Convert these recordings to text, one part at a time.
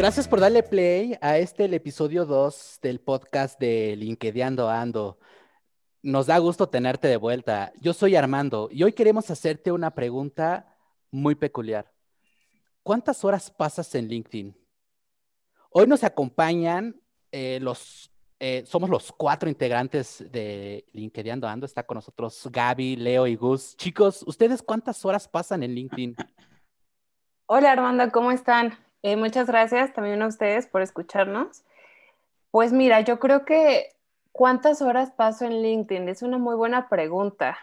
Gracias por darle play a este el episodio 2 del podcast de LinkedIn Ando. Nos da gusto tenerte de vuelta. Yo soy Armando y hoy queremos hacerte una pregunta muy peculiar. ¿Cuántas horas pasas en LinkedIn? Hoy nos acompañan eh, los, eh, somos los cuatro integrantes de LinkedIn Ando. Está con nosotros Gaby, Leo y Gus. Chicos, ¿ustedes cuántas horas pasan en LinkedIn? Hola Armando, ¿cómo están? Eh, muchas gracias también a ustedes por escucharnos. Pues mira, yo creo que ¿cuántas horas paso en LinkedIn? Es una muy buena pregunta.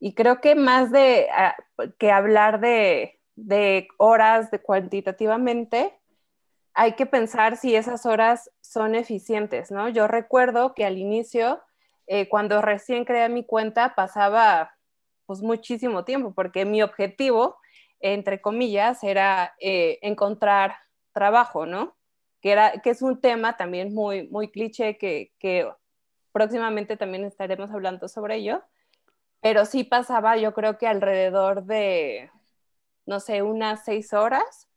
Y creo que más de ah, que hablar de, de horas de cuantitativamente, hay que pensar si esas horas son eficientes, ¿no? Yo recuerdo que al inicio, eh, cuando recién creé mi cuenta, pasaba pues muchísimo tiempo, porque mi objetivo entre comillas, era eh, encontrar trabajo, ¿no? Que, era, que es un tema también muy, muy cliché que, que próximamente también estaremos hablando sobre ello, pero sí pasaba yo creo que alrededor de, no sé, unas seis horas,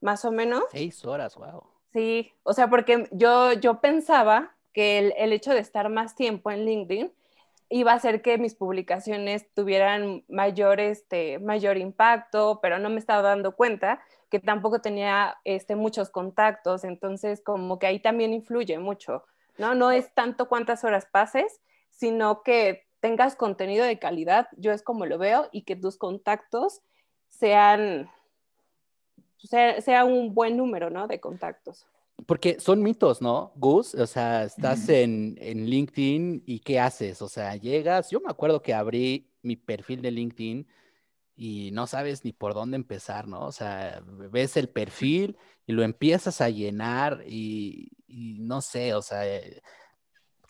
más o menos. Seis horas, wow. Sí, o sea, porque yo, yo pensaba que el, el hecho de estar más tiempo en LinkedIn iba a hacer que mis publicaciones tuvieran mayor, este, mayor impacto, pero no me estaba dando cuenta que tampoco tenía este, muchos contactos, entonces como que ahí también influye mucho, ¿no? No es tanto cuántas horas pases, sino que tengas contenido de calidad, yo es como lo veo, y que tus contactos sean, sea, un buen número, ¿no? De contactos. Porque son mitos, ¿no, Gus? O sea, estás en, en, LinkedIn y ¿qué haces? O sea, llegas, yo me acuerdo que abrí mi perfil de LinkedIn y no sabes ni por dónde empezar, ¿no? O sea, ves el perfil y lo empiezas a llenar y, y no sé, o sea,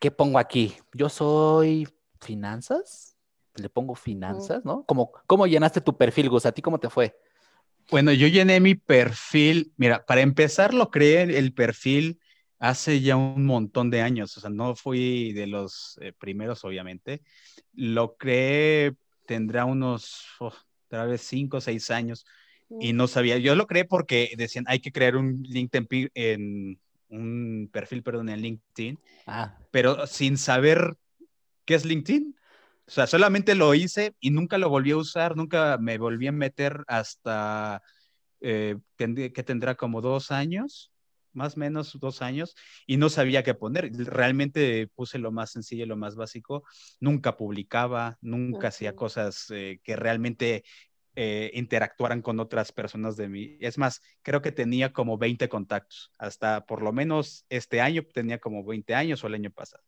¿qué pongo aquí? Yo soy finanzas, le pongo finanzas, ¿no? ¿Cómo, cómo llenaste tu perfil, Gus? ¿A ti cómo te fue? Bueno, yo llené mi perfil. Mira, para empezar, lo creé el perfil hace ya un montón de años. O sea, no fui de los eh, primeros, obviamente. Lo creé, tendrá unos, oh, tal vez cinco o seis años. Y no sabía. Yo lo creé porque decían, hay que crear un LinkedIn en un perfil, perdón, en LinkedIn. Ah. Pero sin saber qué es LinkedIn. O sea, solamente lo hice y nunca lo volví a usar, nunca me volví a meter hasta eh, que tendrá como dos años, más o menos dos años, y no sabía qué poner. Realmente puse lo más sencillo, lo más básico. Nunca publicaba, nunca hacía cosas eh, que realmente eh, interactuaran con otras personas de mí. Es más, creo que tenía como 20 contactos. Hasta por lo menos este año tenía como 20 años o el año pasado.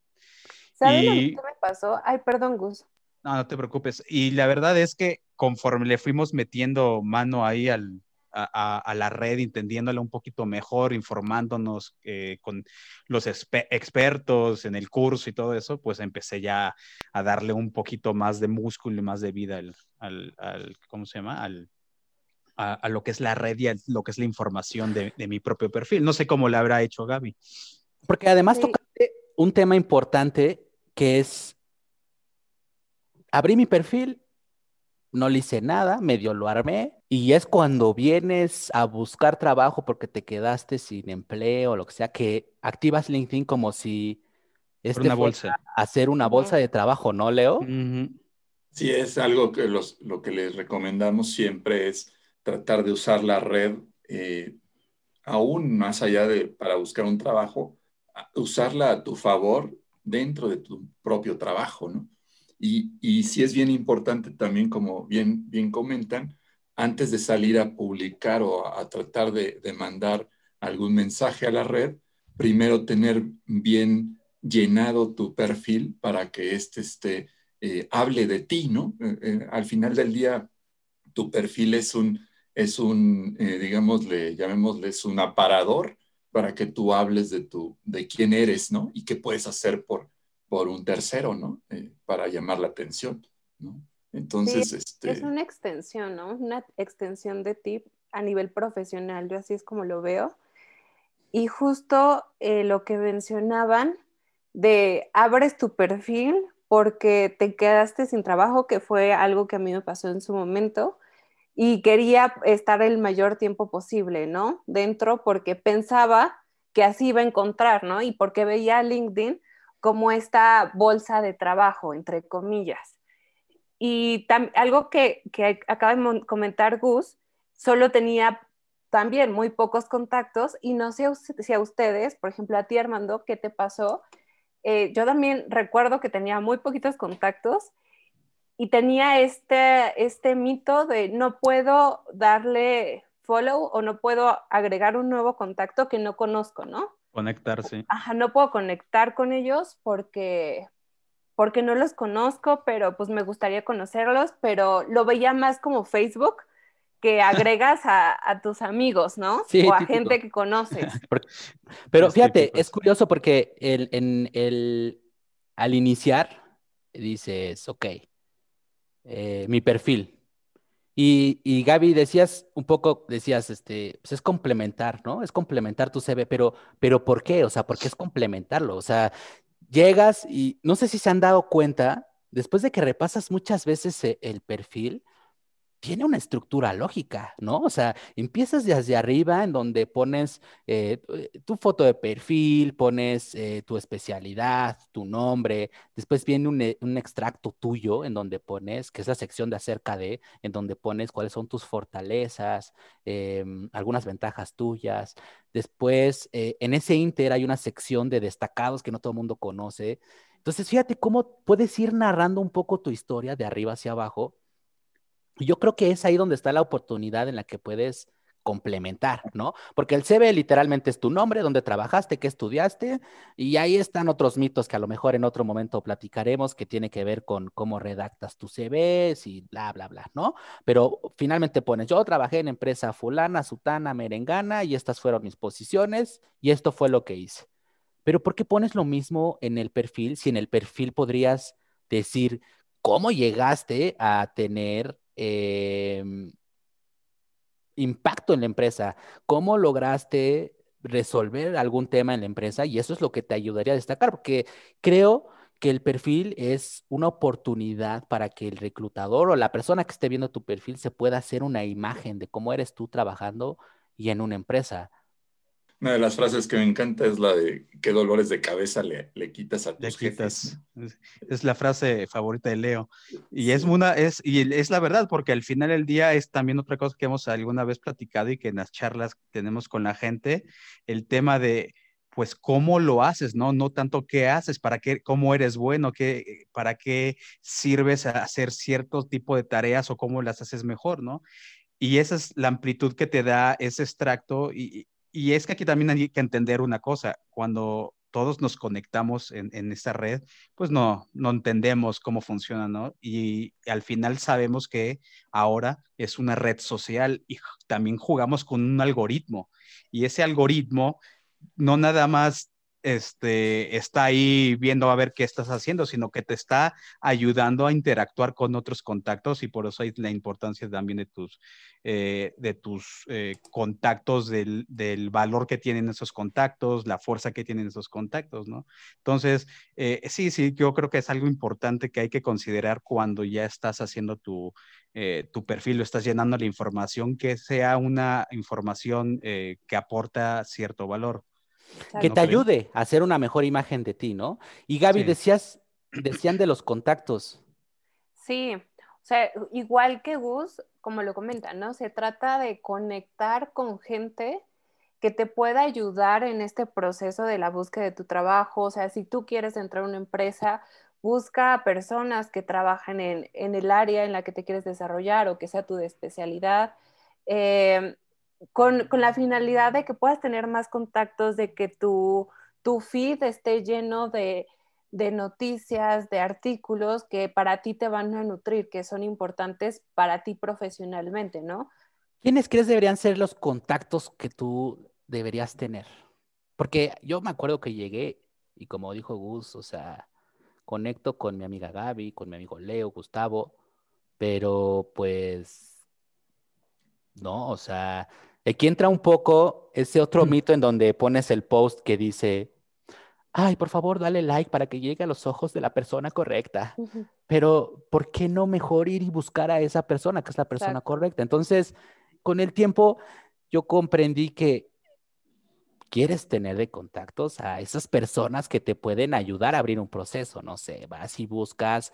¿Sabes lo que me pasó? Ay, perdón, Gus. No, no te preocupes. Y la verdad es que conforme le fuimos metiendo mano ahí al, a, la red, entendiéndola un poquito mejor, informándonos eh, con los expertos en el curso y todo eso, pues empecé ya a darle un poquito más de músculo y más de vida al, al, ¿cómo se llama? Al, a, lo que es la red y a lo que es la información de, de, mi propio perfil. No sé cómo le habrá hecho Gaby. Porque además tocaste un tema importante que es abrí mi perfil, no le hice nada, medio lo armé, y es cuando vienes a buscar trabajo porque te quedaste sin empleo o lo que sea, que activas LinkedIn como si este una bolsa. hacer una bolsa de trabajo, ¿no, Leo? Sí, es algo que los, lo que les recomendamos siempre es tratar de usar la red eh, aún más allá de para buscar un trabajo, usarla a tu favor dentro de tu propio trabajo, ¿no? Y, y sí es bien importante también, como bien, comentan, antes de salir a publicar o a, tratar de, de, mandar algún mensaje a la red, primero tener bien llenado tu perfil para que éste este, eh, hable de ti, ¿no? Eh, eh, al final del día, tu perfil es un, es un digámosle, llamémosle, es un aparador para que tú hables de, tu, de quién eres, ¿no? Y qué puedes hacer por, por un tercero, ¿no? Eh, para llamar la atención, ¿no? Entonces, este... Es una extensión, ¿no? Una extensión de ti a nivel profesional, yo así es como lo veo. Y justo eh, lo que mencionaban de abres tu perfil porque te quedaste sin trabajo, que fue algo que a mí me pasó en su momento, y quería estar el mayor tiempo posible, ¿no? Dentro porque pensaba que así iba a encontrar, ¿no? Y porque veía LinkedIn como esta bolsa de trabajo, entre comillas. Y algo que, que acaba de comentar Gus, solo tenía también muy pocos contactos y no sé si a ustedes, por ejemplo a ti Armando, ¿qué te pasó? Eh, yo también recuerdo que tenía muy poquitos contactos y tenía este, este mito de no puedo darle follow o no puedo agregar un nuevo contacto que no conozco, ¿no? Conectarse. Ajá, no puedo conectar con ellos porque, porque no los conozco, pero pues me gustaría conocerlos, pero lo veía más como Facebook que agregas a, tus amigos, ¿no? Sí, o a gente que conoces. pero fíjate, es curioso porque el, en el, al iniciar dices, ok, eh, mi perfil. Y, Gaby, decías un poco, decías, este, pues es complementar, ¿no? Es complementar tu CV, pero, pero ¿por qué? O sea, ¿por qué es complementarlo? O sea, llegas y no sé si se han dado cuenta, después de que repasas muchas veces eh, el perfil, tiene una estructura lógica, ¿no? O sea, empiezas desde arriba en donde pones eh, eh, tu foto de perfil, pones eh, tu especialidad, tu nombre, después viene un, extracto tuyo en donde pones, que es la sección de acerca de, en donde pones cuáles son tus fortalezas, em, algunas ventajas tuyas. Después, en ese inter hay una sección de destacados que no todo el mundo conoce. Entonces, fíjate cómo puedes ir narrando un poco tu historia de arriba hacia abajo yo creo que es ahí donde está la oportunidad en la que puedes complementar, ¿no? Porque el CV literalmente es tu nombre, donde trabajaste, qué estudiaste, y ahí están otros mitos que a lo mejor en otro momento platicaremos que tiene que ver con cómo redactas tus CVs y bla, bla, bla, ¿no? Pero finalmente pones, yo trabajé en empresa fulana, sutana, merengana, y estas fueron mis posiciones, y esto fue lo que hice. Pero ¿por qué pones lo mismo en el perfil si en el perfil podrías decir cómo llegaste a tener Em, impacto en la empresa, cómo lograste resolver algún tema en la empresa y eso es lo que te ayudaría a destacar, porque creo que el perfil es una oportunidad para que el reclutador o la persona que esté viendo tu perfil se pueda hacer una imagen de cómo eres tú trabajando y en una empresa. Una de las frases que me encanta es la de qué dolores de cabeza le, le quitas a tus quitas. Es la frase favorita de Leo. Y es una, es, y es la verdad, porque al final del día es también otra cosa que hemos alguna vez platicado y que en las charlas tenemos con la gente, el tema de pues cómo lo haces, ¿no? No tanto qué haces, para qué, cómo eres bueno, qué, para qué sirves a hacer cierto tipo de tareas o cómo las haces mejor, ¿no? Y esa es la amplitud que te da ese extracto y, y es que aquí también hay que entender una cosa, cuando todos nos conectamos en, esta red, pues no, no entendemos cómo funciona, ¿no? Y al final sabemos que ahora es una red social y también jugamos con un algoritmo. Y ese algoritmo no nada más este, está ahí viendo a ver qué estás haciendo, sino que te está ayudando a interactuar con otros contactos y por eso hay la importancia también de tus, eh, de tus eh, contactos, del, del, valor que tienen esos contactos, la fuerza que tienen esos contactos, ¿no? Entonces, eh, sí, sí, yo creo que es algo importante que hay que considerar cuando ya estás haciendo tu, tu perfil o estás llenando la información, que sea una información que aporta cierto valor que te ayude a hacer una mejor imagen de ti, ¿no? Y Gaby, decías, decían de los contactos. Sí, o sea, igual que Gus, como lo comenta, ¿no? Se trata de conectar con gente que te pueda ayudar en este proceso de la búsqueda de tu trabajo. O sea, si tú quieres entrar a una empresa, busca a personas que trabajan en, el área en la que te quieres desarrollar o que sea tu especialidad. Eh, con, la finalidad de que puedas tener más contactos, de que tu, tu feed esté lleno de, noticias, de artículos que para ti te van a nutrir, que son importantes para ti profesionalmente, ¿no? ¿Quiénes crees deberían ser los contactos que tú deberías tener? Porque yo me acuerdo que llegué y como dijo Gus, o sea, conecto con mi amiga Gaby, con mi amigo Leo, Gustavo, pero pues no, o sea, Aquí entra un poco ese otro mm. mito en donde pones el post que dice, ay, por favor, dale like para que llegue a los ojos de la persona correcta. Pero, ¿por qué no mejor ir y buscar a esa persona que es la persona correcta? Entonces, con el tiempo, yo comprendí que quieres tener de contactos a esas personas que te pueden ayudar a abrir un proceso. No sé, vas y buscas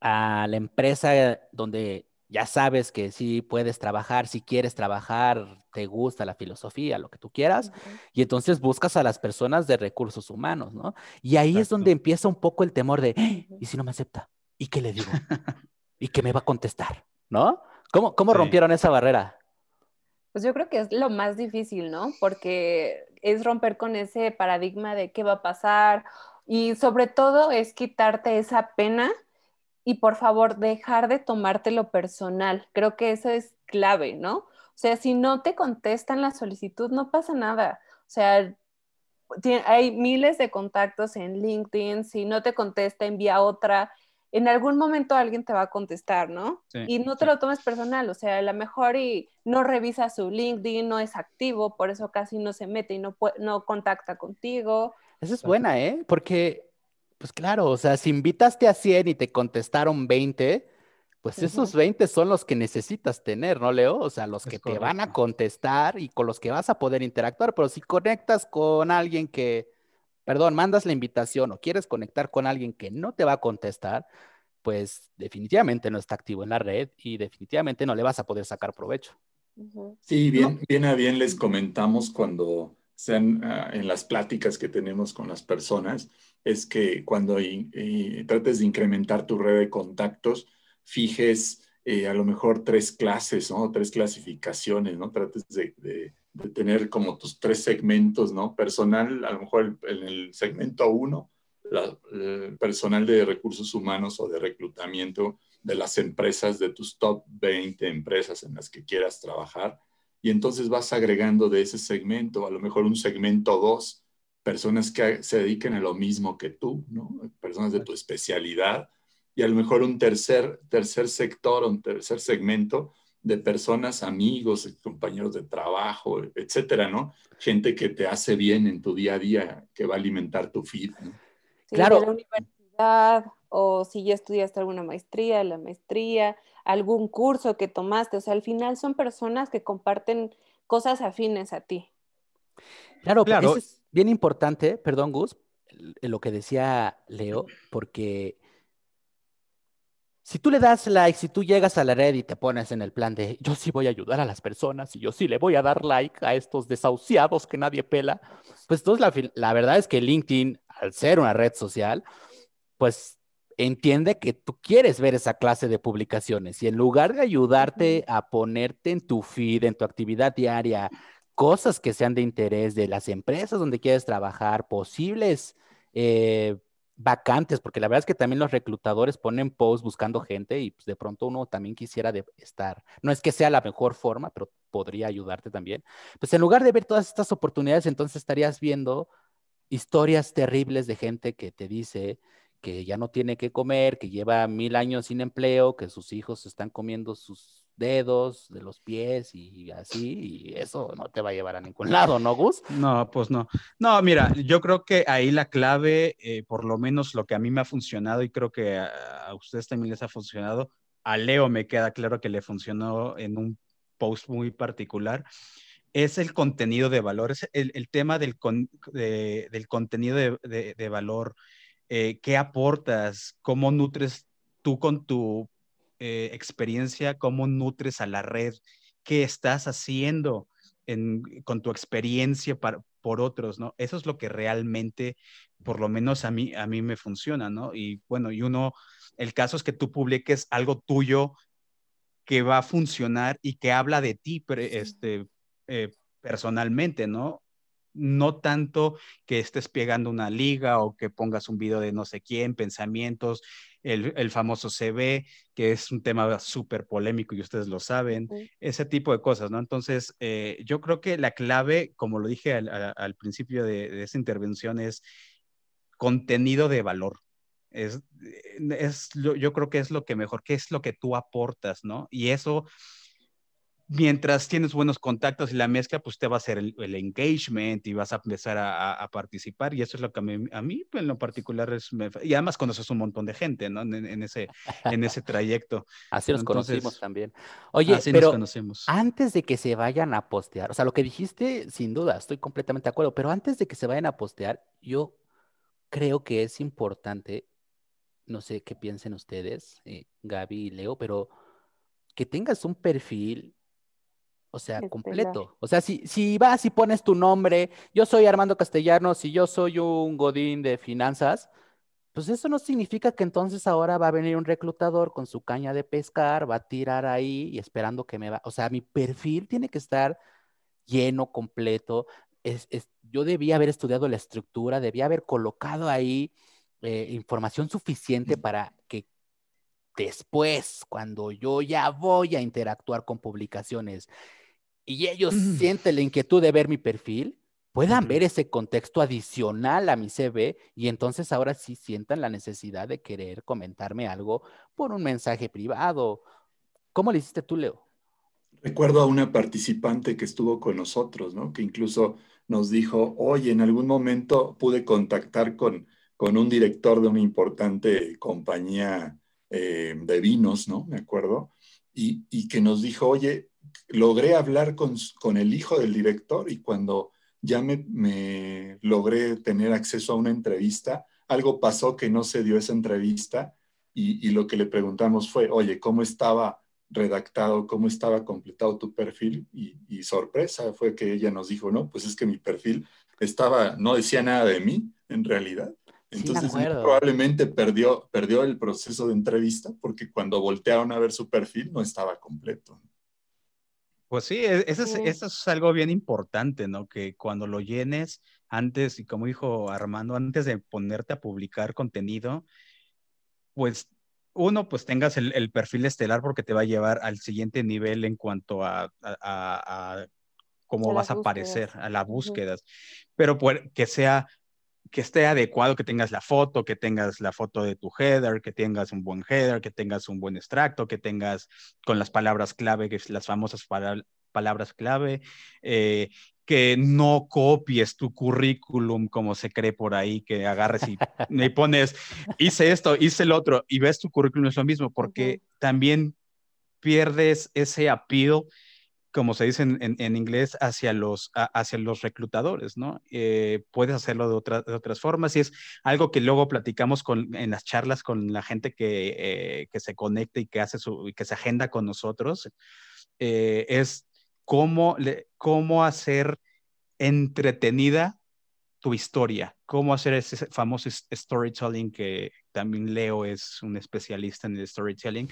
a la empresa donde ya sabes que sí puedes trabajar, si quieres trabajar, te gusta la filosofía, lo que tú quieras, y entonces buscas a las personas de recursos humanos, ¿no? Y ahí es donde empieza un poco el temor de, ¡Ah! ¿y si no me acepta? ¿Y qué le digo? ¿Y qué me va a contestar? ¿No? ¿Cómo, cómo rompieron esa barrera? Pues yo creo que es lo más difícil, ¿no? Porque es romper con ese paradigma de qué va a pasar y sobre todo es quitarte esa pena y por favor dejar de tomártelo personal. Creo que eso es clave, ¿no? O sea, si no te contestan la solicitud, no pasa nada. O sea, hay miles de contactos en LinkedIn, si no te contesta, envía otra en algún momento alguien te va a contestar, ¿no? y no te lo tomes personal, o sea, a lo mejor y no revisa su LinkedIn, no es activo, por eso casi no se mete y no, no contacta contigo. Esa es buena, ¿eh? Porque, pues claro, o sea, si invitaste a 100 y te contestaron 20, pues esos 20 son los que necesitas tener, ¿no, Leo? O sea, los que te van a contestar y con los que vas a poder interactuar, pero si conectas con alguien que perdón, mandas la invitación o quieres conectar con alguien que no te va a contestar, pues definitivamente no está activo en la red y definitivamente no le vas a poder sacar provecho. Sí, bien, bien a bien les comentamos cuando sean ah, en las pláticas que tenemos con las personas, es que cuando trates de incrementar tu red de contactos, fijes eh, a lo mejor tres clases, ¿no? Tres clasificaciones, ¿no? Trates de tener como tus tres segmentos, ¿no? Personal, a lo mejor en el segmento uno, la, el personal de recursos humanos o de reclutamiento de las empresas, de tus top 20 empresas en las que quieras trabajar. Y entonces vas agregando de ese segmento, a lo mejor un segmento dos, personas que se dediquen a lo mismo que tú, ¿no? Personas de tu especialidad. Y a lo mejor un tercer, tercer sector, un tercer segmento de personas, amigos, compañeros de trabajo, etcétera, ¿no? Gente que te hace bien en tu día a día, que va a alimentar tu feed, ¿no? claro. De la universidad, o si ya estudiaste alguna maestría, la maestría, algún curso que tomaste, o sea, al final son personas que comparten cosas afines a ti. Claro, claro. Eso es bien importante, perdón, Gus, lo que decía Leo, porque si tú le das like, si tú llegas a la red y te pones en el plan de yo sí voy a ayudar a las personas y yo sí le voy a dar like a estos desahuciados que nadie pela, pues entonces la, verdad es que LinkedIn, al ser una red social, pues entiende que tú quieres ver esa clase de publicaciones y en lugar de ayudarte a ponerte en tu feed, en tu actividad diaria, cosas que sean de interés de las empresas donde quieres trabajar, posibles eh, vacantes, porque la verdad es que también los reclutadores ponen posts buscando gente y pues, de pronto uno también quisiera estar. No es que sea la mejor forma, pero podría ayudarte también. Pues en lugar de ver todas estas oportunidades, entonces estarías viendo historias terribles de gente que te dice que ya no tiene que comer, que lleva mil años sin empleo, que sus hijos están comiendo sus dedos, de los pies y así, y eso no te va a llevar a ningún lado, ¿no, Gus? No, pues no. No, mira, yo creo que ahí la clave, eh, por lo menos lo que a mí me ha funcionado y creo que a, ustedes también les ha funcionado, a Leo me queda claro que le funcionó en un post muy particular, es el contenido de valor, es el, tema del, del contenido de, valor, eh, qué aportas, cómo nutres tú con tu eh, experiencia, cómo nutres a la red, qué estás haciendo con tu experiencia por otros, ¿no? Eso es lo que realmente, por lo menos a mí, a mí me funciona, ¿no? Y bueno, y uno, el caso es que tú publiques algo tuyo que va a funcionar y que habla de ti este, eh, personalmente, ¿no? No tanto que estés pegando una liga o que pongas un video de no sé quién, pensamientos, el, famoso CV, que es un tema súper polémico y ustedes lo saben, ese tipo de cosas, ¿no? Entonces, eh, yo creo que la clave, como lo dije al, principio de, de, esta intervención, es contenido de valor. Es, es yo creo que es lo que mejor, qué es lo que tú aportas, ¿no? Y eso mientras tienes buenos contactos y la mezcla, pues te va a hacer el, engagement y vas a empezar a, participar. Y eso es lo que a mí, a mí en lo particular es... y además conoces un montón de gente, ¿no? En, ese, en ese trayecto. Así nos conocimos también. Oye, pero antes de que se vayan a postear, o sea, lo que dijiste, sin duda, estoy completamente de acuerdo, pero antes de que se vayan a postear, yo creo que es importante, no sé qué piensen ustedes, eh, Gaby y Leo, pero que tengas un perfil o sea, completo. O sea, si, si vas y pones tu nombre, yo soy Armando Castellanos y yo soy un godín de finanzas, pues eso no significa que entonces ahora va a venir un reclutador con su caña de pescar, va a tirar ahí y esperando que me va. O sea, mi perfil tiene que estar lleno, completo. Es, yo debía haber estudiado la estructura, debía haber colocado ahí eh, información suficiente para que después, cuando yo ya voy a interactuar con publicaciones y ellos sienten la inquietud de ver mi perfil, puedan ver ese contexto adicional a mi CV y entonces ahora sí sientan la necesidad de querer comentarme algo por un mensaje privado. ¿Cómo le hiciste tú, Leo? Recuerdo a una participante que estuvo con nosotros, ¿no? Que incluso nos dijo, oye, en algún momento pude contactar con, con un director de una importante compañía eh, de vinos, ¿no? Me acuerdo. Y, y que nos dijo, oye, logré hablar con, el hijo del director y cuando ya me, logré tener acceso a una entrevista, algo pasó que no se dio esa entrevista y, lo que le preguntamos fue, oye, ¿cómo estaba redactado, cómo estaba completado tu perfil? Y, sorpresa fue que ella nos dijo, no, pues es que mi perfil estaba, no decía nada de mí en realidad. Entonces probablemente perdió, perdió el proceso de entrevista porque cuando voltearon a ver su perfil no estaba completo. Pues sí, e, eso es, algo bien importante, ¿no? Que cuando lo llenes antes, y como dijo Armando, antes de ponerte a publicar contenido, pues uno, pues tengas el, perfil estelar porque te va a llevar al siguiente nivel en cuanto a, cómo vas a aparecer, a las búsquedas, pero que sea que esté adecuado, que tengas la foto, que tengas la foto de tu header, que tengas un buen header, que tengas un buen extracto, que tengas con las palabras clave, que las famosas palabras clave, eh, que no copies tu currículum como se cree por ahí, que agarres y, y pones, hice esto, hice el otro, y ves tu currículum es lo mismo, porque también pierdes ese appeal como se dice en, inglés, hacia los, hacia los reclutadores, ¿no? Eh, puedes hacerlo de, otras formas y es algo que luego platicamos con, en las charlas con la gente que, eh, que se conecta y que, hace su, que se agenda con nosotros, eh, es cómo, cómo hacer entretenida tu historia, cómo hacer ese famoso storytelling que también Leo es un especialista en el storytelling,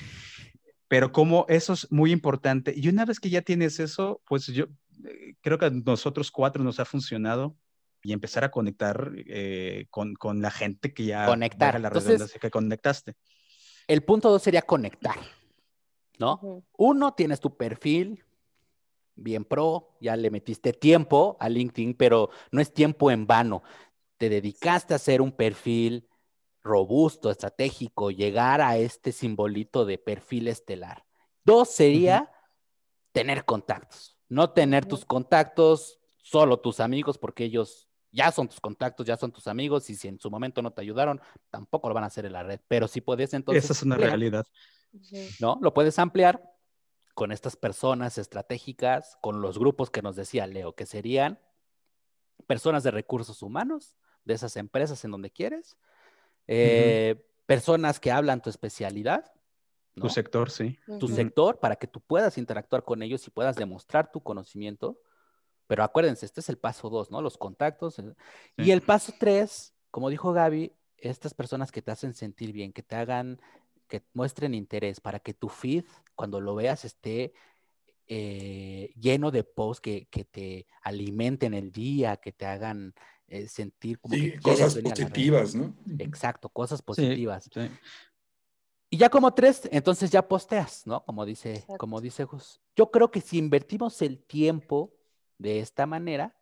pero como eso es muy importante. Y una vez que ya tienes eso, pues yo eh, creo que a nosotros cuatro nos ha funcionado y empezar a conectar eh, con, con, la gente que ya conectar la redundancia que conectaste. El punto dos sería conectar, ¿no? Uno, tienes tu perfil bien pro, ya le metiste tiempo a LinkedIn, pero no es tiempo en vano. Te dedicaste a hacer un perfil robusto, estratégico, llegar a este simbolito de perfil estelar. Dos sería tener contactos, no tener tus contactos, solo tus amigos, porque ellos ya son tus contactos, ya son tus amigos, y si en su momento no te ayudaron, tampoco lo van a hacer en la red. Pero si puedes entonces... Esa es una realidad. ¿No? Lo puedes ampliar con estas personas estratégicas, con los grupos que nos decía Leo, que serían personas de recursos humanos, de esas empresas en donde quieres, eh, personas que hablan tu especialidad. Tu sector, sí. Tu sector, para que tú puedas interactuar con ellos y puedas demostrar tu conocimiento. Pero acuérdense, este es el paso dos, ¿no? Los contactos. Eh, y el paso tres, como dijo Gaby, estas personas que te hacen sentir bien, que te hagan, que muestren interés para que tu feed, cuando lo veas, esté eh, lleno de posts que, que, te alimenten el día, que te hagan eh, sentir como que cosas positivas, ¿no? Exacto, cosas positivas. Y ya como tres, entonces ya posteas, ¿no? Como dice, como dice Gus. Yo creo que si invertimos el tiempo de esta manera,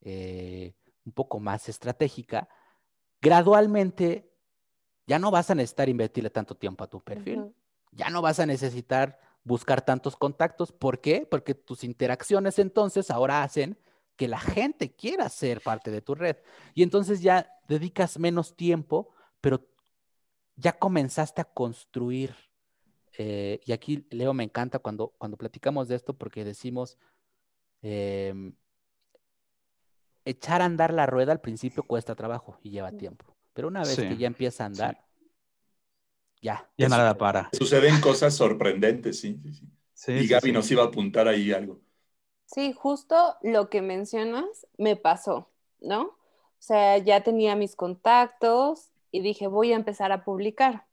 eh, un poco más estratégica, gradualmente ya no vas a necesitar invertirle tanto tiempo a tu perfil. Ya no vas a necesitar buscar tantos contactos. ¿Por qué? Porque tus interacciones entonces ahora hacen que la gente quiera ser parte de tu red. Y entonces ya dedicas menos tiempo, pero ya comenzaste a construir. Eh, y aquí, Leo, me encanta cuando, cuando platicamos de esto porque decimos, em, echar a andar la rueda al principio cuesta trabajo y lleva tiempo. Pero una vez que ya empieza a andar, ya. Ya nada para. Suceden cosas sorprendentes, sí. sí, y Gaby nos iba a apuntar ahí algo. Sí, justo lo que mencionas me pasó, ¿no? O sea, ya tenía mis contactos y dije, voy a empezar a publicar,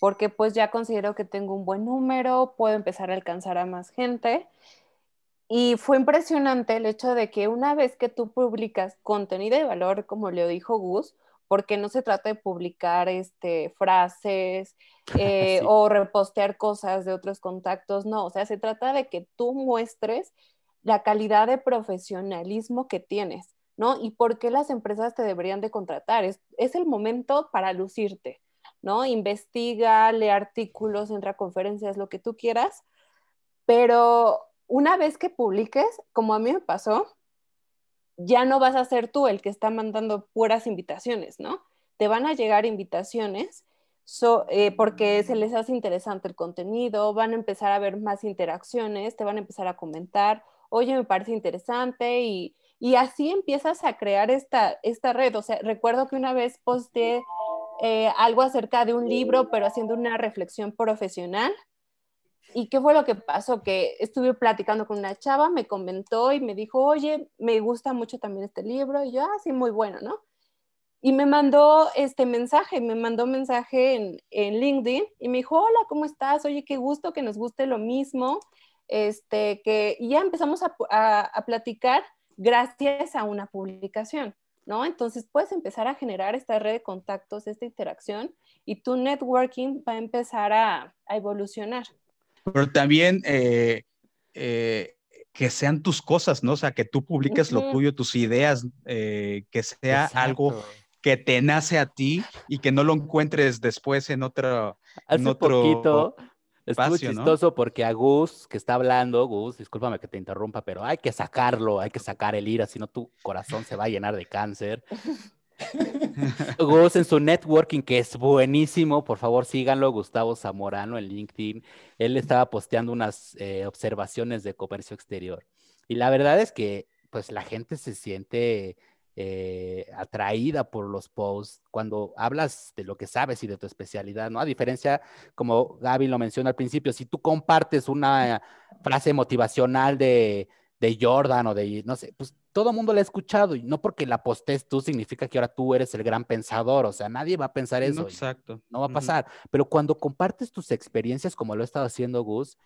porque pues ya considero que tengo un buen número, puedo empezar a alcanzar a más gente. Y fue impresionante el hecho de que una vez que tú publicas contenido de valor, como le dijo Gus, porque no se trata de publicar este, frases eh, o repostear cosas de otros contactos, no, o sea, se trata de que tú muestres la calidad de profesionalismo que tienes, ¿no? Y por qué las empresas te deberían de contratar. Es, el momento para lucirte, ¿no? Investiga, lee artículos, entra a conferencias, lo que tú quieras, pero una vez que publiques, como a mí me pasó, ya no vas a ser tú el que está mandando puras invitaciones, ¿no? Te van a llegar invitaciones eh, porque se les hace interesante el contenido, van a empezar a ver más interacciones, te van a empezar a comentar, oye, me parece interesante y, así empiezas a crear esta, esta red. O sea, recuerdo que una vez posté eh, algo acerca de un libro, pero haciendo una reflexión profesional. ¿Y qué fue lo que pasó? Que estuve platicando con una chava, me comentó y me dijo, oye, me gusta mucho también este libro. Y yo, ah, sí, muy bueno, ¿no? Y me mandó este mensaje, me mandó mensaje en, en LinkedIn y me dijo, hola, ¿cómo estás? Oye, qué gusto que nos guste lo mismo este, que ya empezamos a, platicar gracias a una publicación, ¿no? Entonces puedes empezar a generar esta red de contactos, esta interacción, y tu networking va a empezar a, evolucionar. Pero también eh, eh, que sean tus cosas, ¿no? O sea, que tú publiques lo tuyo, tus ideas, eh, que sea algo que te nace a ti y que no lo encuentres después en otro... Hace otro... poquito Estuvo chistoso porque a Gus, que está hablando, Gus, discúlpame que te interrumpa, pero hay que sacarlo, hay que sacar el ira, si no tu corazón se va a llenar de cáncer. Gus en su networking, que es buenísimo, por favor síganlo, Gustavo Zamorano en LinkedIn. Él estaba posteando unas eh, observaciones de comercio exterior. Y la verdad es que pues la gente se siente eh, atraída por los posts cuando hablas de lo que sabes y de tu especialidad, ¿no? A diferencia, como Gaby lo mencionó al principio, si tú compartes una frase motivacional de, Jordan o de, no sé, pues todo el mundo la ha escuchado y no porque la postes tú significa que ahora tú eres el gran pensador, o sea, nadie va a pensar eso. exacto. No va a pasar, pero cuando compartes tus experiencias como lo ha estado haciendo Gus,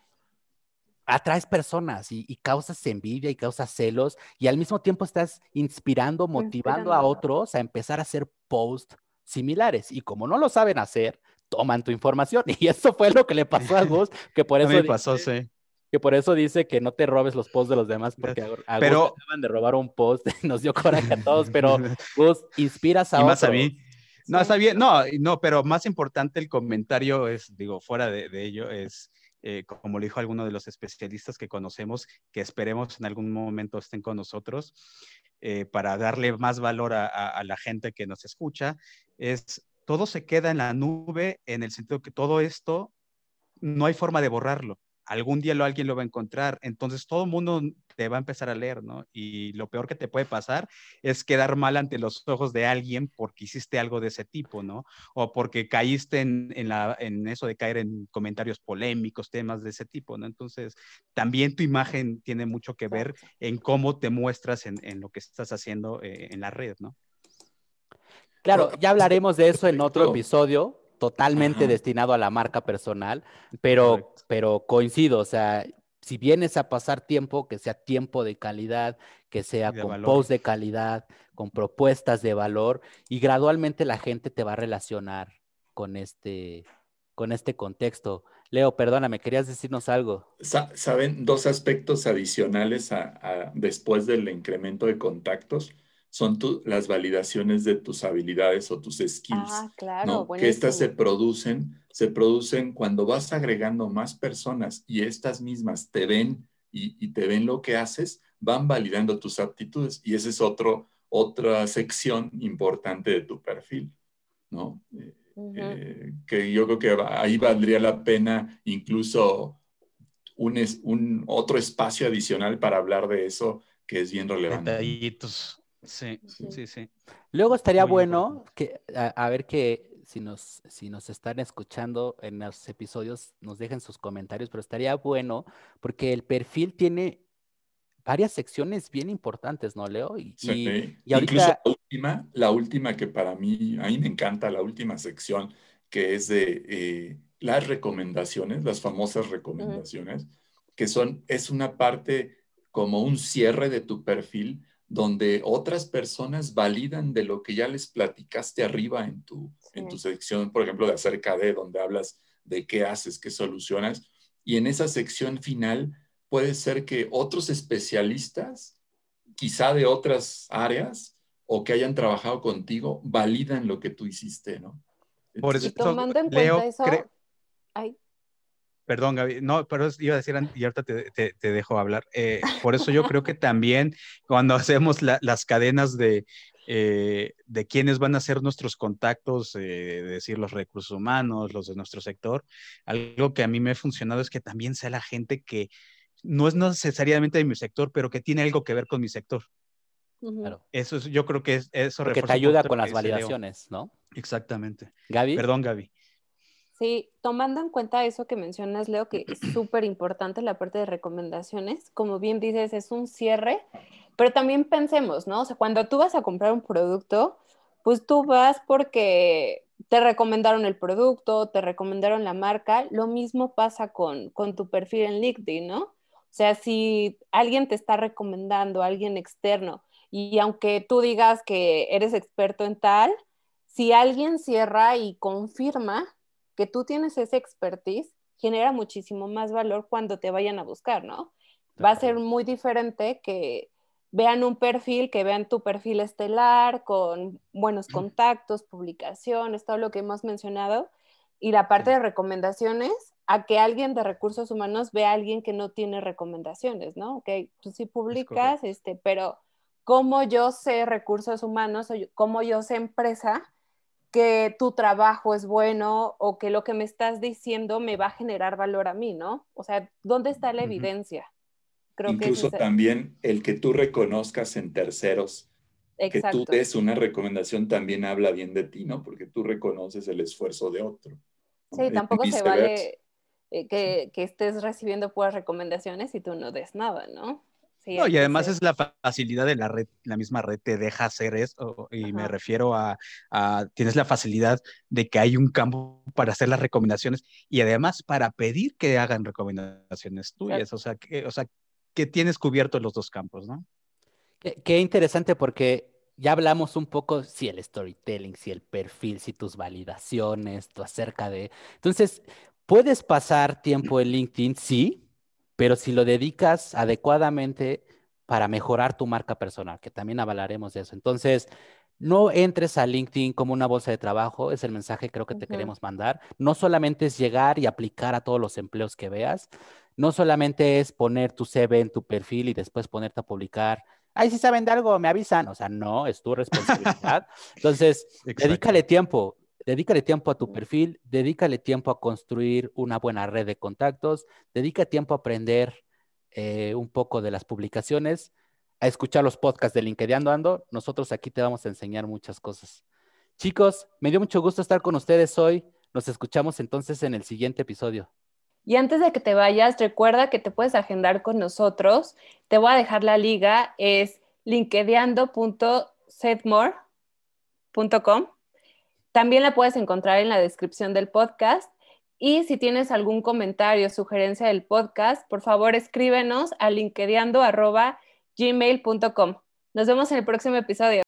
atraes personas y, causas envidia y causas celos y al mismo tiempo estás inspirando, motivando a otros a empezar a hacer posts similares y como no lo saben hacer, toman tu información. Y eso fue lo que le pasó a Gus, que por eso pasó, sí. que por eso dice que no te robes los posts de los demás porque a, pero... acaban de robar un post, nos dio coraje a todos, pero Gus inspiras a y más a mí. No, está bien, no, no, pero más importante el comentario es, digo, fuera de, de ello, es eh, como le dijo alguno de los especialistas que conocemos, que esperemos en algún momento estén con nosotros, eh, para darle más valor a, la gente que nos escucha, es todo se queda en la nube en el sentido que todo esto no hay forma de borrarlo algún día lo, alguien lo va a encontrar, entonces todo el mundo te va a empezar a leer, ¿no? Y lo peor que te puede pasar es quedar mal ante los ojos de alguien porque hiciste algo de ese tipo, ¿no? O porque caíste en, la, en eso de caer en comentarios polémicos, temas de ese tipo, ¿no? Entonces, también tu imagen tiene mucho que ver en cómo te muestras en, lo que estás haciendo eh, en la red, ¿no? Claro, ya hablaremos de eso en otro episodio, totalmente destinado a la marca personal, pero, pero coincido, o sea, si vienes a pasar tiempo, que sea tiempo de calidad, que sea con posts de calidad, con propuestas de valor, y gradualmente la gente te va a relacionar con este, con este contexto. Leo, perdóname, querías decirnos algo. Saben, dos aspectos adicionales después del incremento de contactos son las validaciones de tus habilidades o tus skills. Ah, claro, Que estas se producen, se producen cuando vas agregando más personas y estas mismas te ven y, te ven lo que haces, van validando tus aptitudes. Y esa es otro, otra sección importante de tu perfil, ¿no? Eh, eh, que yo creo que ahí valdría la pena incluso un, un, otro espacio adicional para hablar de eso que es bien relevante. Detallitos. Sí, sí, sí. Luego estaría bueno que, a, ver que si nos, si nos están escuchando en los episodios, nos dejen sus comentarios, pero estaría bueno porque el perfil tiene varias secciones bien importantes, ¿no, Leo? Y, sí. y ahorita... Incluso la última, la última que para mí, a mí me encanta, la última sección, que es de eh, las recomendaciones, las famosas recomendaciones, que son, es una parte como un cierre de tu perfil donde otras personas validan de lo que ya les platicaste arriba en tu, en tu sección, por ejemplo, de acerca de, donde hablas de qué haces, qué solucionas. Y en esa sección final puede ser que otros especialistas, quizá de otras áreas, o que hayan trabajado contigo, validan lo que tú hiciste, ¿no? Por eso, tomando en Leo, eso, Perdón, Gaby, no, pero iba a decir, y ahorita te, dejo hablar. Eh, por eso yo creo que también cuando hacemos las cadenas de, eh, de quiénes van a ser nuestros contactos, eh, decir los recursos humanos, los de nuestro sector, algo que a mí me ha funcionado es que también sea la gente que no es necesariamente de mi sector, pero que tiene algo que ver con mi sector. Claro. Eso es, yo creo que es, eso Que te ayuda con las validaciones, ¿no? Exactamente. Gaby. Perdón, Gaby. Sí, tomando en cuenta eso que mencionas, Leo, que es súper importante la parte de recomendaciones, como bien dices, es un cierre, pero también pensemos, ¿no? O sea, cuando tú vas a comprar un producto, pues tú vas porque te recomendaron el producto, te recomendaron la marca, lo mismo pasa con, con tu perfil en LinkedIn, ¿no? O sea, si alguien te está recomendando, alguien externo, y aunque tú digas que eres experto en tal, si alguien cierra y confirma, que tú tienes ese expertise, genera muchísimo más valor cuando te vayan a buscar, ¿no? Va a ser muy diferente que vean un perfil, que vean tu perfil estelar con buenos contactos, publicaciones, todo lo que hemos mencionado, y la parte de recomendaciones, a que alguien de recursos humanos vea a alguien que no tiene recomendaciones, ¿no? Ok, tú sí publicas, este, pero cómo yo sé recursos humanos, o cómo yo sé empresa, que tu trabajo es bueno o que lo que me estás diciendo me va a generar valor a mí, ¿no? O sea, ¿dónde está la evidencia? Creo Incluso también el que tú reconozcas en terceros, que tú des una recomendación también habla bien de ti, ¿no? Porque tú reconoces el esfuerzo de otro. Sí, tampoco se vale eh, que, que estés recibiendo puras recomendaciones y tú no des nada, ¿no? Y además es la facilidad de la red, la misma red te deja hacer eso, y me refiero a, tienes la facilidad de que hay un campo para hacer las recomendaciones y además para pedir que hagan recomendaciones tuyas, o sea, que, o sea, que tienes cubierto los dos campos, ¿no? Qué, interesante porque ya hablamos un poco, si el storytelling, si el perfil, si tus validaciones, tu acerca de... Entonces, puedes pasar tiempo en LinkedIn, sí, pero si lo dedicas adecuadamente para mejorar tu marca personal, que también avalaremos de eso. Entonces, no entres a LinkedIn como una bolsa de trabajo, es el mensaje creo que te queremos mandar. No solamente es llegar y aplicar a todos los empleos que veas, no solamente es poner tu CV en tu perfil y después ponerte a publicar. Ay, si saben de algo, me avisan. O sea, no, es tu responsabilidad. Entonces, dedícale tiempo. Dedícale tiempo a tu perfil, dedícale tiempo a construir una buena red de contactos, dedica tiempo a aprender eh, un poco de las publicaciones, a escuchar los podcasts de LinkedIn Ando. Nosotros aquí te vamos a enseñar muchas cosas. Chicos, me dio mucho gusto estar con ustedes hoy. Nos escuchamos entonces en el siguiente episodio. Y antes de que te vayas, recuerda que te puedes agendar con nosotros. Te voy a dejar la liga, es linkedeando.setmore.com también la puedes encontrar en la descripción del podcast. Y si tienes algún comentario o sugerencia del podcast, por favor escríbenos a linkedeando.gmail.com. Nos vemos en el próximo episodio.